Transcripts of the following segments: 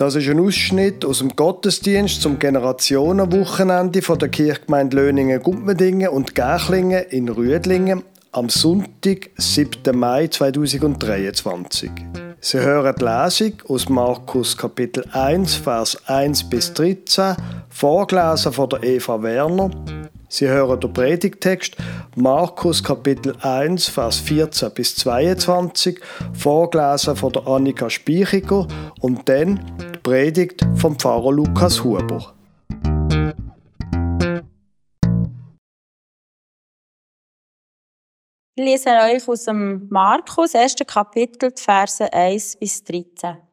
Das ist ein Ausschnitt aus dem Gottesdienst zum Generationenwochenende von der Kirchgemeinde Löningen-Gumpendingen und Gärchlingen in Rüdlingen am Sonntag, 7. Mai 2023. Sie hören die Lesung aus Markus Kapitel 1, Vers 1 bis 13, vorgelesen von der Eva Werner. Sie hören den Predigtext Markus Kapitel 1, Vers 14 bis 22, vorgelesen von der Annika Speichiger und dann die Predigt vom Pfarrer Lukas Huber. Ich lese euch aus dem Markus, 1. Kapitel, Verse 1 bis 13.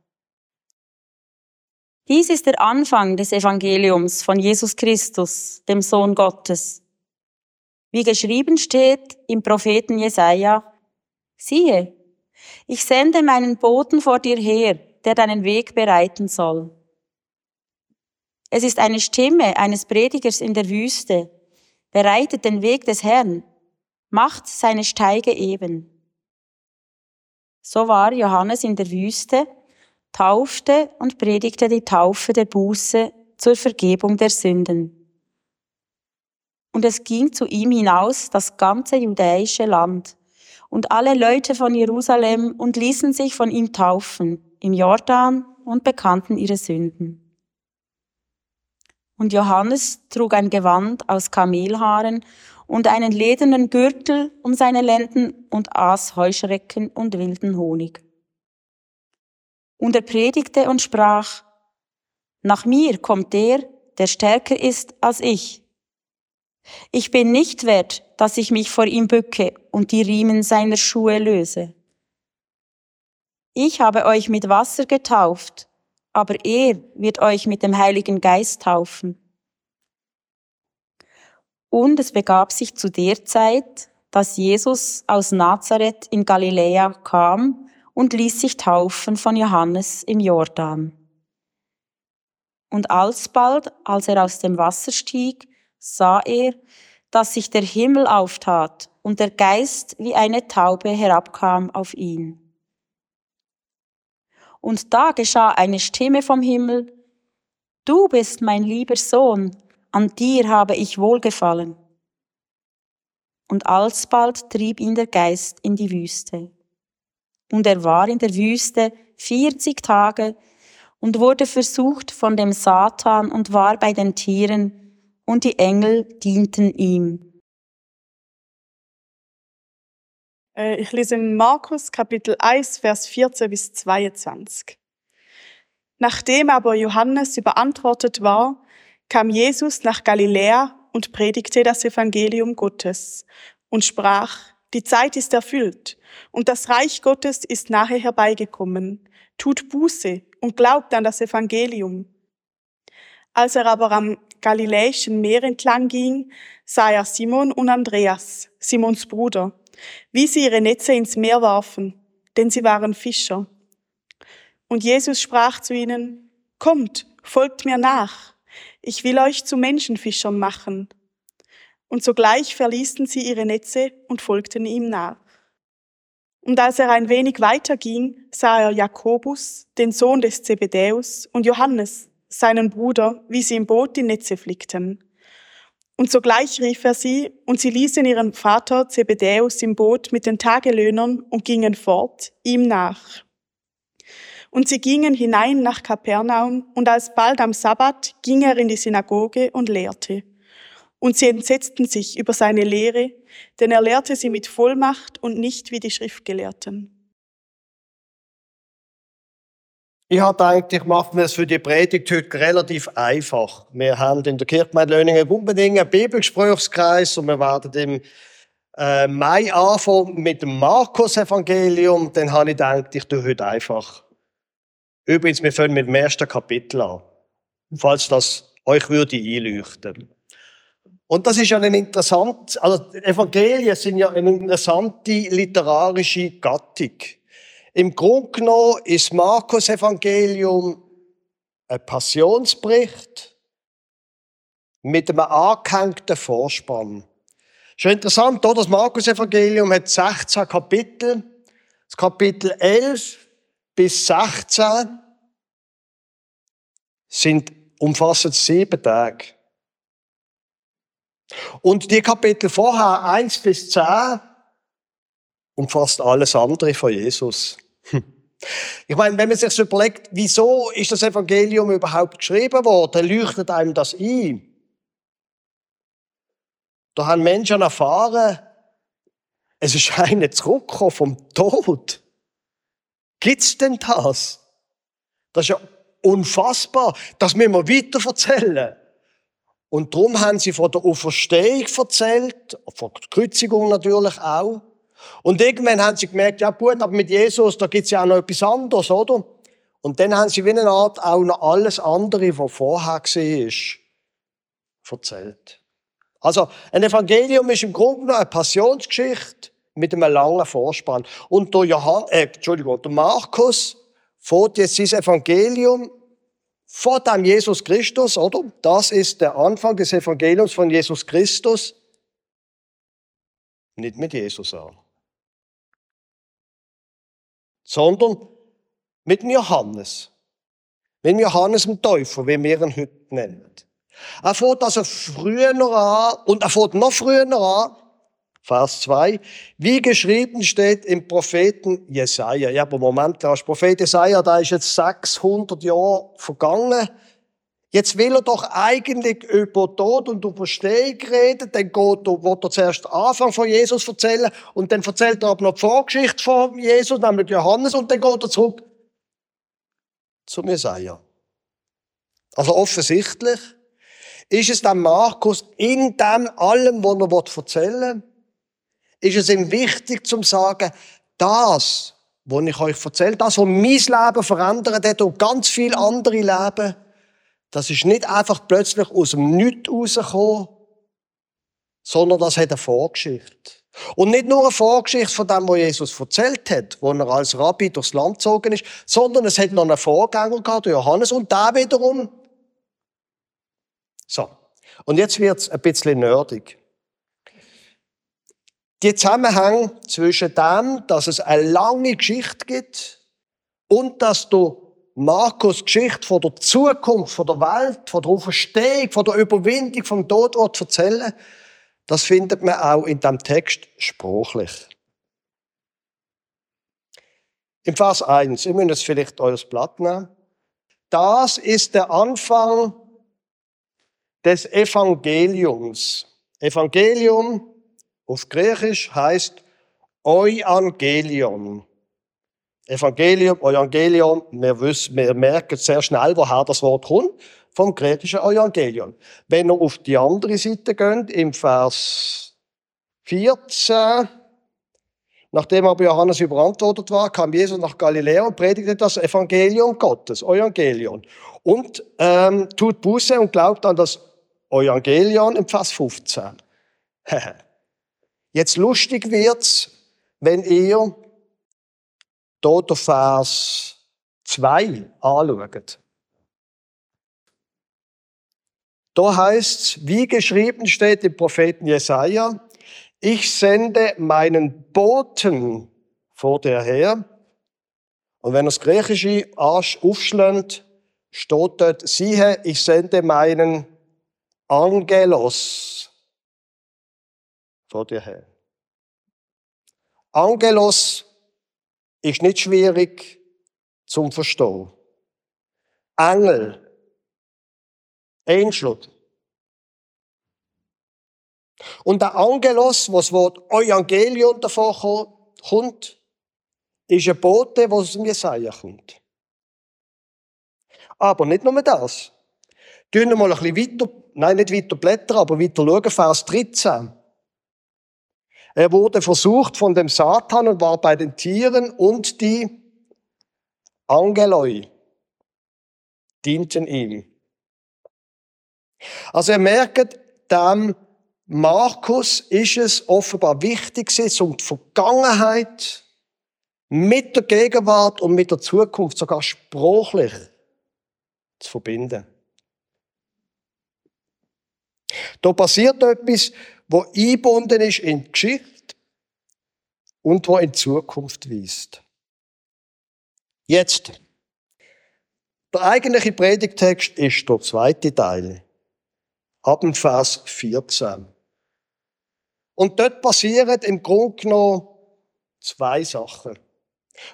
Dies ist der Anfang des Evangeliums von Jesus Christus, dem Sohn Gottes. Wie geschrieben steht im Propheten Jesaja, siehe, ich sende meinen Boten vor dir her, der deinen Weg bereiten soll. Es ist eine Stimme eines Predigers in der Wüste, bereitet den Weg des Herrn, macht seine Steige eben. So war Johannes in der Wüste, taufte und predigte die Taufe der Buße zur Vergebung der Sünden. Und es ging zu ihm hinaus das ganze judäische Land und alle Leute von Jerusalem und ließen sich von ihm taufen im Jordan und bekannten ihre Sünden. Und Johannes trug ein Gewand aus Kamelhaaren und einen ledernen Gürtel um seine Lenden und aß Heuschrecken und wilden Honig. Und er predigte und sprach, nach mir kommt der, der stärker ist als ich. Ich bin nicht wert, dass ich mich vor ihm bücke und die Riemen seiner Schuhe löse. Ich habe euch mit Wasser getauft, aber er wird euch mit dem Heiligen Geist taufen. Und es begab sich zu der Zeit, dass Jesus aus Nazareth in Galiläa kam und ließ sich taufen von Johannes im Jordan. Und alsbald, als er aus dem Wasser stieg, sah er, dass sich der Himmel auftat und der Geist wie eine Taube herabkam auf ihn. Und da geschah eine Stimme vom Himmel, Du bist mein lieber Sohn, an dir habe ich wohlgefallen. Und alsbald trieb ihn der Geist in die Wüste. Und er war in der Wüste vierzig Tage und wurde versucht von dem Satan und war bei den Tieren, und die Engel dienten ihm. Äh, ich lese in Markus Kapitel 1, Vers 14 bis 22. Nachdem aber Johannes überantwortet war, kam Jesus nach Galiläa und predigte das Evangelium Gottes und sprach, die Zeit ist erfüllt und das Reich Gottes ist nahe herbeigekommen. Tut Buße und glaubt an das Evangelium. Als er aber am Galiläischen Meer entlang ging, sah er Simon und Andreas, Simons Bruder, wie sie ihre Netze ins Meer warfen, denn sie waren Fischer. Und Jesus sprach zu ihnen, Kommt, folgt mir nach ich will euch zu Menschenfischern machen. Und sogleich verließen sie ihre Netze und folgten ihm nach. Und als er ein wenig weiter ging, sah er Jakobus, den Sohn des Zebedäus, und Johannes, seinen Bruder, wie sie im Boot die Netze flickten. Und sogleich rief er sie, und sie ließen ihren Vater Zebedäus im Boot mit den Tagelöhnern und gingen fort, ihm nach. Und sie gingen hinein nach Kapernaum, und alsbald am Sabbat ging er in die Synagoge und lehrte. Und sie entsetzten sich über seine Lehre, denn er lehrte sie mit Vollmacht und nicht wie die Schriftgelehrten. Ich habe gedacht, ich mache mir das für die Predigt heute relativ einfach. Wir haben in der Kirchgemeinde Löningen-Bumbendingen einen Bibelgesprächskreis und wir werden im äh, Mai anfangen mit dem Markus-Evangelium. Dann habe ich gedacht, ich tue heute einfach Übrigens, wir fangen mit dem ersten Kapitel an. Falls das euch würde einleuchten. Und das ist ja ein interessant, also Evangelien sind ja eine interessante literarische Gattung. Im Grunde genommen ist Markus Evangelium ein Passionsbericht mit einem angehängten Vorspann. Schon interessant, oder? Das Markus Evangelium hat 16 Kapitel. Das Kapitel 11 bis 16 sind, umfassen sieben Tage. Und die Kapitel vorher, eins bis zehn, umfasst alles andere von Jesus. Ich meine, wenn man sich überlegt, wieso ist das Evangelium überhaupt geschrieben worden, leuchtet einem das ein. Da haben Menschen erfahren, es ist einer zurückgekommen vom Tod. Gibt's denn das? Das ist ja unfassbar. Das müssen wir weiter erzählen. Und darum haben sie von der Auferstehung erzählt, von der Kreuzigung natürlich auch. Und irgendwann haben sie gemerkt, ja gut, aber mit Jesus, da gibt's ja auch noch etwas anderes, oder? Und dann haben sie wie eine Art auch noch alles andere, was vorher war, erzählt. Also, ein Evangelium ist im Grunde genommen eine Passionsgeschichte mit einem langen Vorspann. Und der Johann, äh, Entschuldigung, der Markus fährt jetzt sein Evangelium vor dem Jesus Christus, oder? Das ist der Anfang des Evangeliums von Jesus Christus. Nicht mit Jesus an sondern mit dem Johannes. Mit dem Johannes dem Täufer, wie wir ihn heute nennen. Er fährt also früher an, und er fährt noch früher an, Vers 2, wie geschrieben steht im Propheten Jesaja. Ja, aber Moment, der Prophet Jesaja, da ist jetzt 600 Jahre vergangen. Jetzt will er doch eigentlich über Tod und Überstehung reden, dann geht er, will er zuerst den Anfang von Jesus erzählen und dann erzählt er aber noch die Vorgeschichte von Jesus, nämlich Johannes, und dann geht er zurück zum Jesaja. Also offensichtlich ist es dann Markus in dem allem, was er erzählen will, ist es ihm wichtig zu sagen, das, was ich euch erzähle, das, was mein Leben verändert hat und ganz viele andere Leben, das ist nicht einfach plötzlich aus dem Nichts rausgekommen, sondern das hat eine Vorgeschichte. Und nicht nur eine Vorgeschichte von dem, was Jesus erzählt hat, wo er als Rabbi durchs Land gezogen ist, sondern es hat noch einen Vorgänger gehabt, Johannes, und da wiederum. So. Und jetzt wird's ein bisschen nerdig. Die Zusammenhang zwischen dem, dass es eine lange Geschichte gibt und dass du Markus Geschichte von der Zukunft, von der Welt, von der Auferstehung, von der Überwindung vom Tod erzählen, das findet man auch in dem Text sprachlich. Im Vers 1, ihr müsst vielleicht euer Blatt nehmen. Das ist der Anfang des Evangeliums. Evangelium auf Griechisch heißt Euangelion. Evangelium, Evangelium, wir, wissen, wir merken sehr schnell, woher das Wort kommt, vom griechischen Evangelium. Wenn wir auf die andere Seite gehen, im Vers 14, nachdem aber Johannes überantwortet war, kam Jesus nach Galiläa und predigte das Evangelium Gottes, Evangelium. Und ähm, tut Buße und glaubt an das Evangelium im Vers 15. Jetzt lustig wird's, wenn ihr der Vers 2 anschaut. Da heißt es, wie geschrieben steht im Propheten Jesaja, ich sende meinen Boten vor dir her. Und wenn das Griechische aufschlägt, steht dort, siehe, ich sende meinen Angelos vor dir her. Angelos ist nicht schwierig zum Verstehen. Engel. Angel. Und der Angelos, was das Wort Evangelium davor kommt, ist ein Bote, was aus dem Jesaja kommt. Aber nicht nur das. Tun wir mal ein bisschen weiter, nein, nicht weiter blättern, aber weiter schauen, Vers 13. Er wurde versucht von dem Satan und war bei den Tieren und die Angeloi dienten ihm. Also ihr merkt, dem Markus ist es offenbar wichtig, um die Vergangenheit mit der Gegenwart und mit der Zukunft sogar sprachlich zu verbinden. Da passiert etwas, wo eingebunden ist in die Geschichte und wo in die Zukunft weist. Jetzt, Der eigentliche Predigtext ist der zweite Teil. Ab dem Vers 14. Und dort passieren im Grunde genommen zwei Sachen.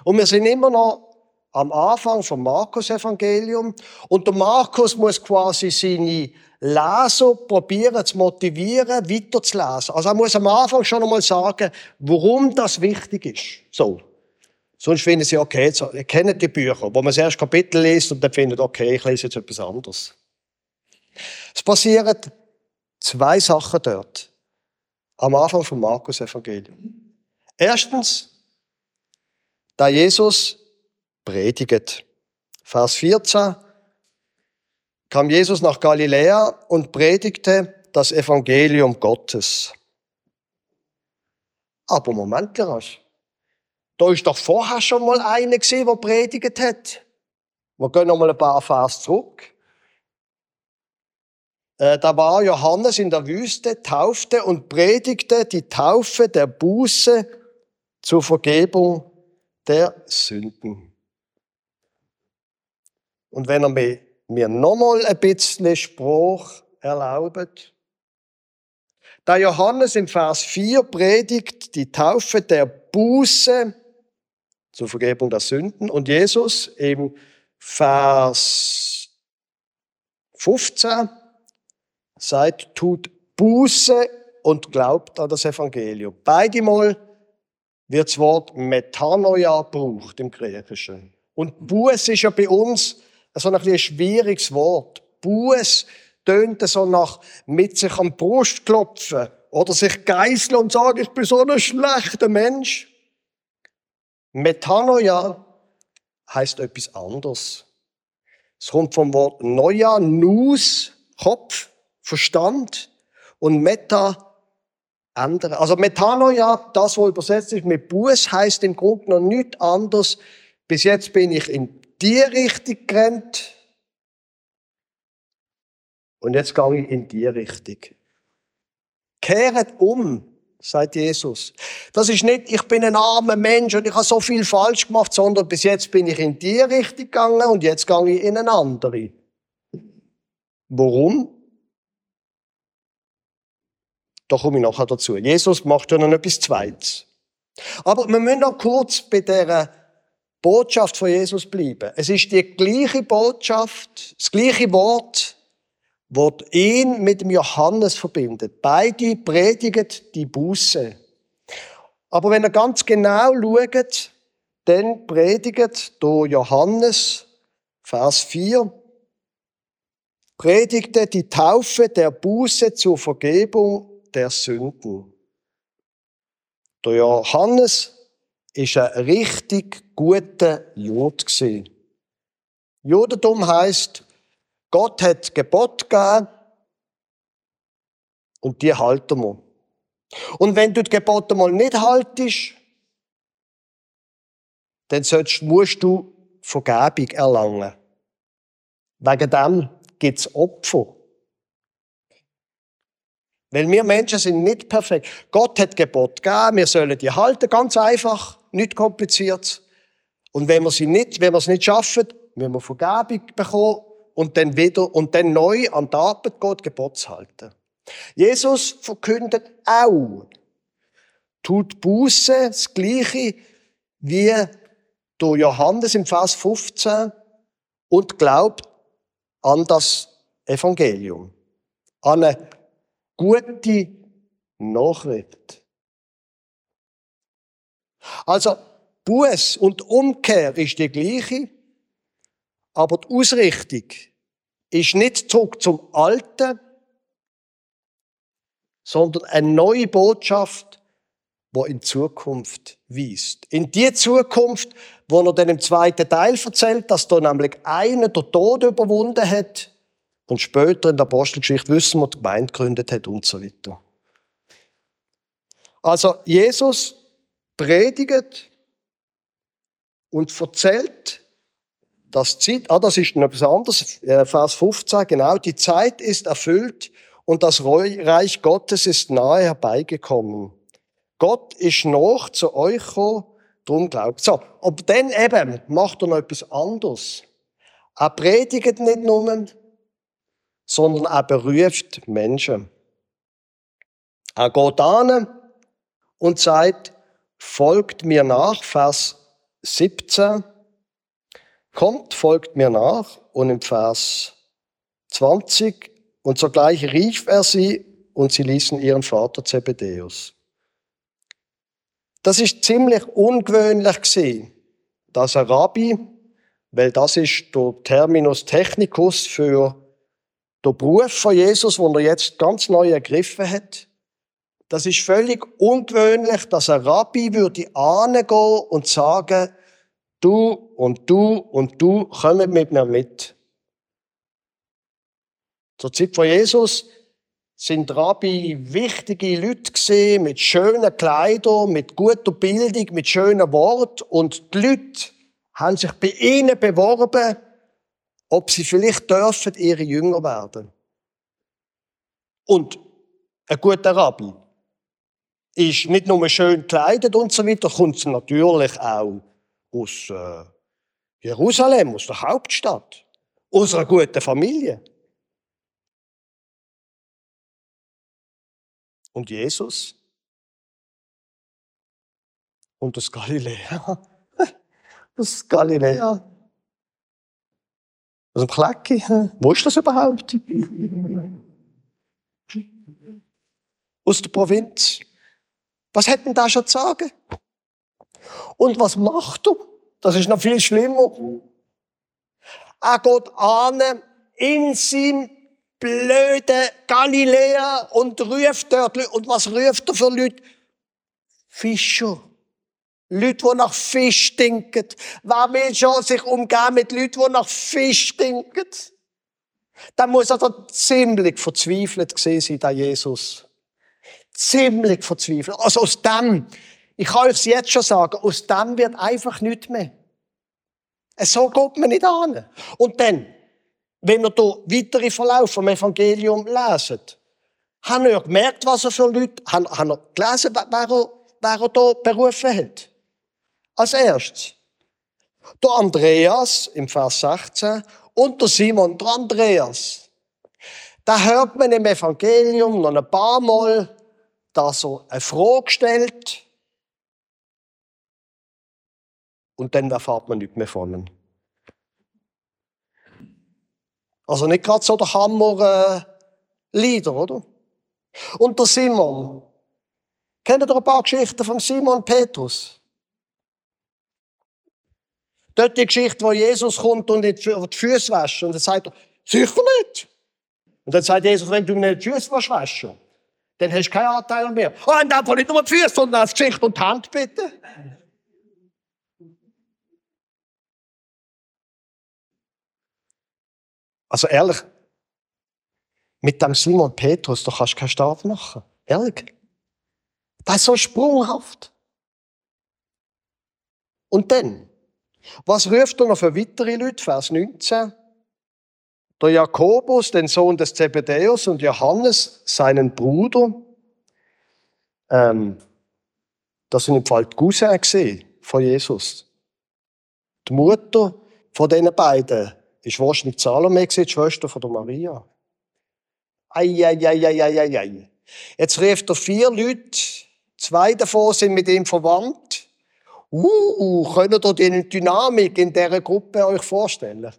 Und wir sind immer noch am Anfang vom Markus-Evangelium. Und der Markus muss quasi seine Leser probieren zu motivieren, weiterzulesen. Also er muss am Anfang schon einmal sagen, warum das wichtig ist. So. Sonst finden sie, okay, jetzt, ihr kennt die Bücher, wo man das erste Kapitel liest und dann findet, okay, ich lese jetzt etwas anderes. Es passieren zwei Sachen dort. Am Anfang vom Markus-Evangelium. Erstens, da Jesus prediget. Vers 14 kam Jesus nach Galiläa und predigte das Evangelium Gottes. Aber Moment, Gerasch. Da ist doch vorher schon mal einer gesehen, der predigt hat. Wir gehen noch mal ein paar Vers zurück. Äh, da war Johannes in der Wüste, taufte und predigte die Taufe der Buße zur Vergebung der Sünden. Und wenn er mir, mir nochmal ein bisschen Spruch erlaubt, da Johannes im Vers 4 predigt die Taufe der Buße zur Vergebung der Sünden und Jesus im Vers 15 sagt, tut Buße und glaubt an das Evangelium. Beide Mal wird das Wort Metanoia gebraucht im Griechischen. Und Buß ist ja bei uns so ein, ein schwieriges Wort. Buß tönt so nach mit sich am Brust klopfen oder sich geißeln und sagen, ich bin so ein schlechter Mensch. Metanoia heißt etwas anderes. Es kommt vom Wort Noia, Nus, Kopf, Verstand und Meta, andere. Also Metanoia, das, was übersetzt ist mit Buß, heißt im Grunde noch nichts anderes. Bis jetzt bin ich in die Richtung gerannt. Und jetzt gehe ich in die Richtung. Kehret um, sagt Jesus. Das ist nicht, ich bin ein armer Mensch und ich habe so viel falsch gemacht, sondern bis jetzt bin ich in die Richtung gegangen und jetzt gehe ich in eine andere. Warum? Da komme ich nachher dazu. Jesus macht ja noch etwas Zweites. Aber wir müssen noch kurz bei dieser Botschaft von Jesus bleiben. Es ist die gleiche Botschaft, das gleiche Wort, das ihn mit dem Johannes verbindet. Beide predigen die Buße. Aber wenn ihr ganz genau schaut, dann predigt der Johannes, Vers 4, predigte die Taufe der Buße zur Vergebung der Sünden. Der Johannes ist ein richtig guter Jude gewesen. Judentum heißt, Gott hat Gebot gegeben und die halten wir. Und wenn du die Gebote mal nicht haltest, dann sollst, musst du Vergebung erlangen. Wegen dem gibt es Opfer. Weil wir Menschen sind nicht perfekt. Gott hat Gebot gegeben, wir sollen die halten, ganz einfach nicht kompliziert. Und wenn wir sie nicht, wenn wir es nicht schaffen, müssen wir Vergebung bekommen und dann wieder und dann neu an die Arbeit Gott Gebot zu halten. Jesus verkündet auch, tut Buße, das Gleiche wie durch Johannes im Vers 15 und glaubt an das Evangelium, an eine gute Nachricht. Also, Buß und Umkehr ist die gleiche, aber die Ausrichtung ist nicht zurück zum Alten, sondern eine neue Botschaft, wo in Zukunft weist. In die Zukunft, wo er dann im zweiten Teil erzählt, dass da nämlich einer der Tod überwunden hat und später in der Apostelgeschichte wissen wir, die Gemeinde gegründet hat und so weiter. Also Jesus predigt und erzählt, dass Zeit, ah, das ist noch etwas anderes, äh, Vers 15, genau, die Zeit ist erfüllt und das Reich Gottes ist nahe herbeigekommen. Gott ist noch zu euch gekommen, darum glaubt. So, aber dann eben macht er noch etwas anderes. Er predigt nicht nur, sondern er beruft Menschen. Er geht an und sagt, folgt mir nach, Vers 17. Kommt, folgt mir nach. Und im Vers 20. Und sogleich rief er sie und sie ließen ihren Vater Zebedeus. Das ist ziemlich ungewöhnlich gewesen, dass ein Rabbi, weil das ist der Terminus technicus für den Beruf von Jesus, den er jetzt ganz neu ergriffen hat. Das ist völlig ungewöhnlich, dass ein Rabbi würde angehen und sagen, du und du und du kommen mit mir mit. Zur Zeit von Jesus sind Rabbi wichtige Leute mit schönen Kleidern, mit guter Bildung, mit schönen Worten und die Leute haben sich bei ihnen beworben, ob sie vielleicht dürfen ihre Jünger werden. Und ein guter Rabbi ist nicht nur schön gekleidet und so weiter, kommt natürlich auch aus äh, Jerusalem, aus der Hauptstadt, aus einer guten Familie. Und Jesus? Und das Galiläa? Das Galiläa? Aus dem Klecki? Wo ist das überhaupt? Aus der Provinz. Was hätten da schon zu sagen? Und was macht er? Das ist noch viel schlimmer. Er geht an in seinem blöden Galiläa und ruft dort, und was ruft er für Leute? Fischer. Leute, die nach Fisch stinken. Wer will schon sich umgehen mit Leuten, die nach Fisch stinken? Dann muss er doch ziemlich verzweifelt gesehen sein, der Jesus. Ziemlich verzweifelt. Also aus dem, ich kann euch jetzt schon sagen, aus dem wird einfach nichts mehr. So geht man nicht an. Und dann, wenn ihr hier weitere Verlauf vom Evangelium leset, haben ihr gemerkt, was er für Leute, haben, haben ihr gelesen, wer er, wer er hier berufen hat? Als erstes. Der Andreas im Vers 16 und der Simon, der Andreas. Da hört man im Evangelium noch ein paar Mal, dass er eine Frage stellt und dann erfahrt man nicht mehr von ihm. Also nicht gerade so der Hammer-Lieder, äh, oder? Und der Simon. Kennt ihr ein paar Geschichten von Simon Petrus? Dort die Geschichte, wo Jesus kommt und die Füße wäscht. Und dann sagt er, sicher nicht. Und dann sagt Jesus, wenn du mir die Füße waschst, dann hast du keinen Anteil mehr. Oh, und dann nicht nur die Füße, sondern das Gesicht und die Hand, bitte. Also ehrlich, mit dem Simon Petrus, da kannst du keinen Start machen. Ehrlich. Das ist so sprunghaft. Und dann, was ruft er noch für weitere Leute? Vers 19. Der Jakobus, den Sohn des Zebedäus, und Johannes, seinen Bruder. Ähm, das sind im Fall die von Jesus. Die Mutter von diesen beiden ist wahrscheinlich Salome die Schwester von der Maria. Eieieiei. Jetzt ruft er vier Leute, zwei davon sind mit ihm verwandt. Uh, könnt ihr die Dynamik in dieser Gruppe euch vorstellen?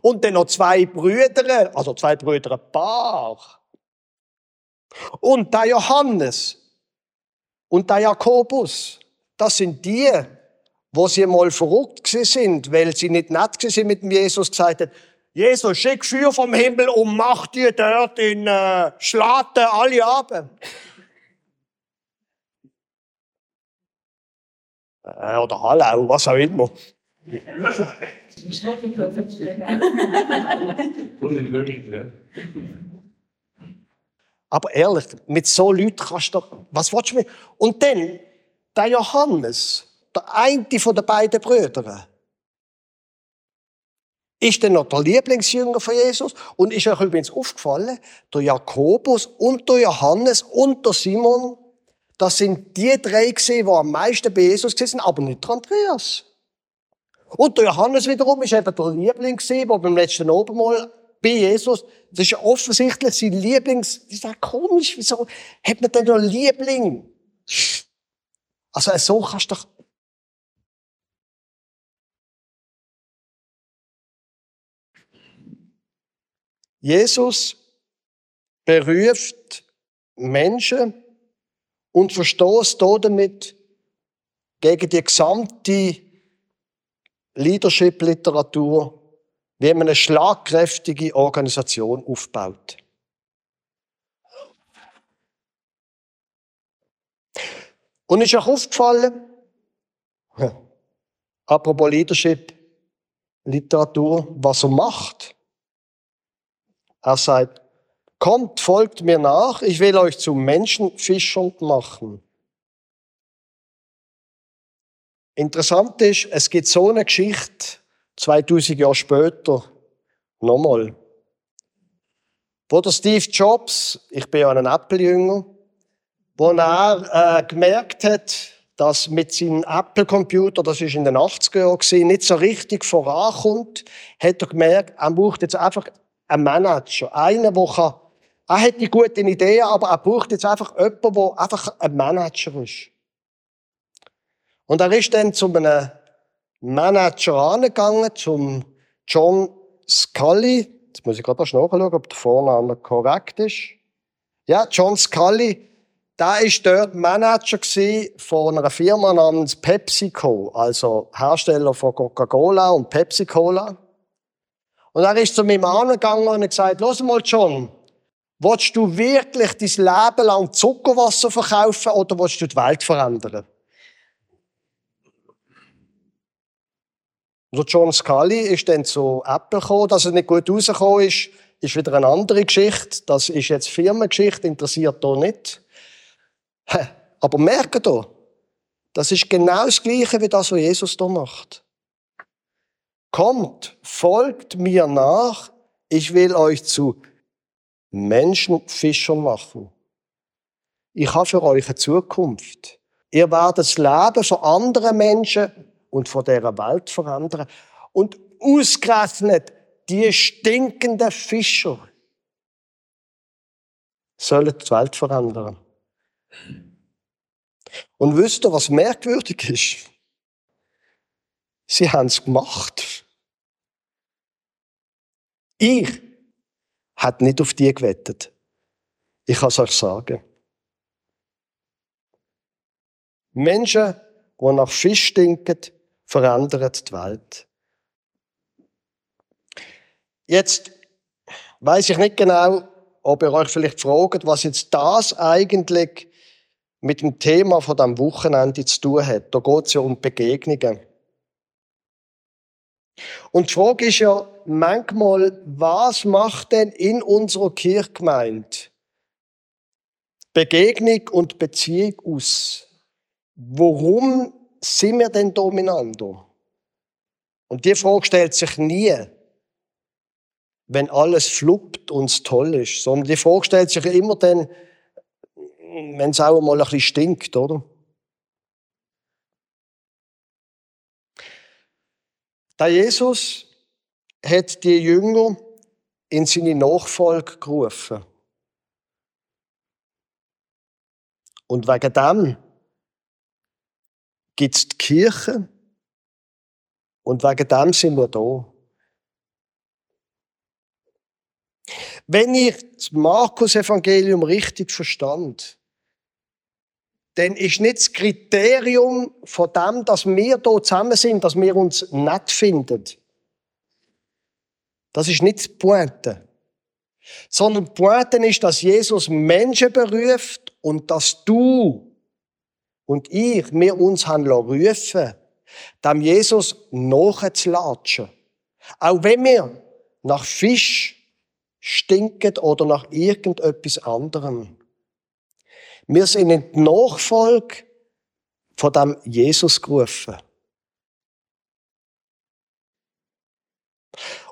Und dann noch zwei Brüder, also zwei Brüder, Paar. Und der Johannes und der Jakobus, das sind die, wo sie mal verrückt sind, weil sie nicht nett sind mit Jesus, gesagt haben, Jesus, schick Feuer vom Himmel und mach dir dort in äh, Schlaten alle ab. Äh, oder Hallau, was auch immer. Aber ehrlich, mit so Leuten kannst du, was willst du mir? Und dann, der Johannes, der eine von den beiden Brüdern, ist dann noch der Lieblingsjünger von Jesus und ist euch übrigens aufgefallen, der Jakobus und der Johannes und der Simon, das sind die drei gesehen, die am meisten bei Jesus sind, aber nicht der Andreas. Und der Johannes wiederum ist eben der Liebling gewesen, der beim letzten Obermal bei Jesus, das ist ja offensichtlich sein Lieblings, das ist auch komisch, wieso hat man denn noch Liebling? Also so kannst du doch Jesus beruft Menschen und verstoßt damit gegen die gesamte Leadership-Literatur, wie man eine schlagkräftige Organisation aufbaut. Und ist euch aufgefallen, apropos Leadership, Literatur, was er macht? Er sagt, kommt, folgt mir nach, ich will euch zu Menschenfischern machen. Interessant ist, es gibt so eine Geschichte, 2000 Jahre später, nochmal. Wo der Steve Jobs, ich bin ja ein Apple-Jünger, wo er äh, gemerkt hat, dass mit seinem Apple-Computer, das ist in den 80er Jahren, nicht so richtig vorankommt, hat er gemerkt, er braucht jetzt einfach einen Manager. Einen, der kann, er hat die guten Ideen, aber er braucht jetzt einfach jemanden, der einfach ein Manager ist. Und er ist dann zu einem Manager angegangen, zum John Scully. Jetzt muss ich gerade nachschauen, ob der Vorname korrekt ist. Ja, John Scully. Der ist dort Manager von einer Firma namens PepsiCo, also Hersteller von Coca-Cola und Pepsi-Cola. Und er ist zu mir angegangen und hat gesagt, los mal John, willst du wirklich dein Leben lang Zuckerwasser verkaufen oder willst du die Welt verändern? Und John Scully ist dann zu Apple gekommen, dass er nicht gut rausgekommen ist, ist wieder eine andere Geschichte. Das ist jetzt Firmengeschichte, interessiert hier nicht. Aber merke hier, das ist genau das Gleiche wie das, was Jesus hier macht. Kommt, folgt mir nach, ich will euch zu Menschenfischern machen. Ich habe für euch eine Zukunft. Ihr werdet das Leben von anderen Menschen und von dieser Welt verändern. Und ausgerechnet die stinkenden Fischer sollen die Welt verändern. Und wisst ihr, was merkwürdig ist? Sie haben es gemacht. Ich hat nicht auf die gewettet. Ich kann es euch sagen. Menschen, die nach Fisch stinken, verändern die Welt. Jetzt weiß ich nicht genau, ob ihr euch vielleicht fragt, was jetzt das eigentlich mit dem Thema von dem Wochenende zu tun hat. Da geht es ja um Begegnungen. Und die Frage ist ja manchmal, was macht denn in unserer Kirchgemeinde Begegnung und Beziehung aus? Warum sind wir denn dominanter? Und die Frage stellt sich nie, wenn alles fluppt und es toll ist, sondern die Frage stellt sich immer dann, wenn es auch mal ein bisschen stinkt, oder? Der Jesus hat die Jünger in seine Nachfolge gerufen. Und wegen dem gibt es die Kirche und wegen dem sind wir da. Wenn ich das Markus-Evangelium richtig verstand, dann ist nicht das Kriterium von dem, dass wir hier zusammen sind, dass wir uns nett finden. Das ist nicht die Pointe. Sondern die Pointe ist, dass Jesus Menschen beruft und dass du und ich, wir uns haben rufen, dem Jesus nachzulatschen. Auch wenn wir nach Fisch stinken oder nach irgendetwas anderem. Wir sind in die Nachfolge von dem Jesus gerufen.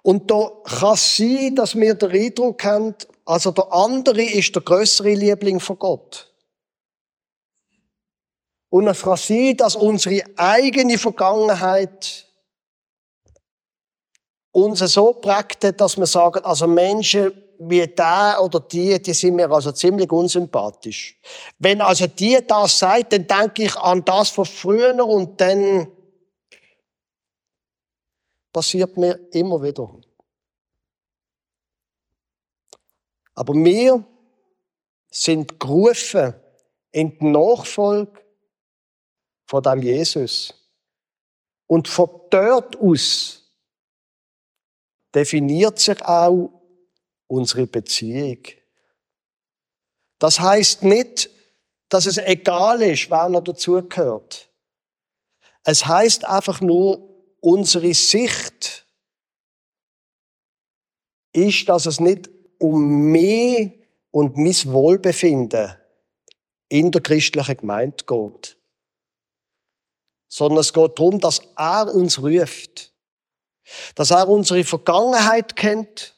Und da kann es sein, dass wir den Eindruck haben, also der andere ist der größere Liebling von Gott. Und kann sein, dass unsere eigene Vergangenheit uns so prägt dass wir sagen, also Menschen wie der oder die, die sind mir also ziemlich unsympathisch. Wenn also die das sagt, dann denke ich an das von früher und dann passiert mir immer wieder. Aber wir sind gerufen in die Nachfolge von dem Jesus. Und von dort aus definiert sich auch unsere Beziehung. Das heißt nicht, dass es egal ist, wer noch dazugehört. Es heißt einfach nur, unsere Sicht ist, dass es nicht um mich und mein Wohlbefinden in der christlichen Gemeinde geht, sondern es geht darum, dass er uns ruft, dass er unsere Vergangenheit kennt,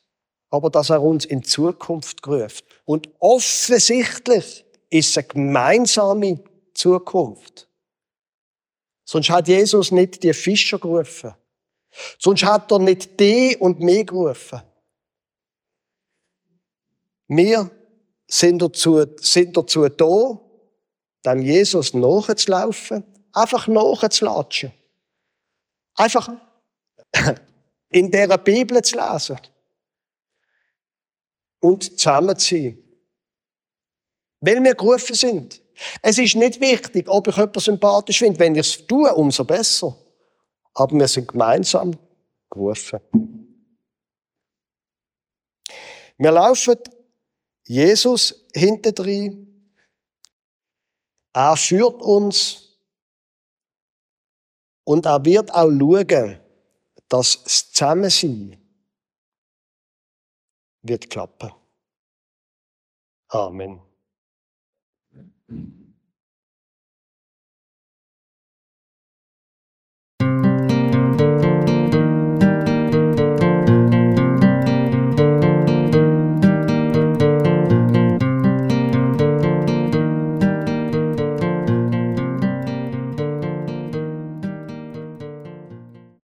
aber dass er uns in Zukunft ruft. Und offensichtlich ist es eine gemeinsame Zukunft. Sonst hat Jesus nicht die Fischer gerufen. Sonst hat er nicht die und mich gerufen. Wir sind dazu, sind dazu da, dem Jesus nachzulaufen, einfach nachzulatschen. Einfach in der Bibel zu lesen und zusammen zu sein. Weil wir gerufen sind. Es ist nicht wichtig, ob ich jemanden sympathisch finde. Wenn ich es tue, umso besser. Aber wir sind gemeinsam gerufen. Wir laufen Jesus hintendrein. Er führt uns und er wird auch schauen, dass das Zusammensein wird klappen. Amen. Musik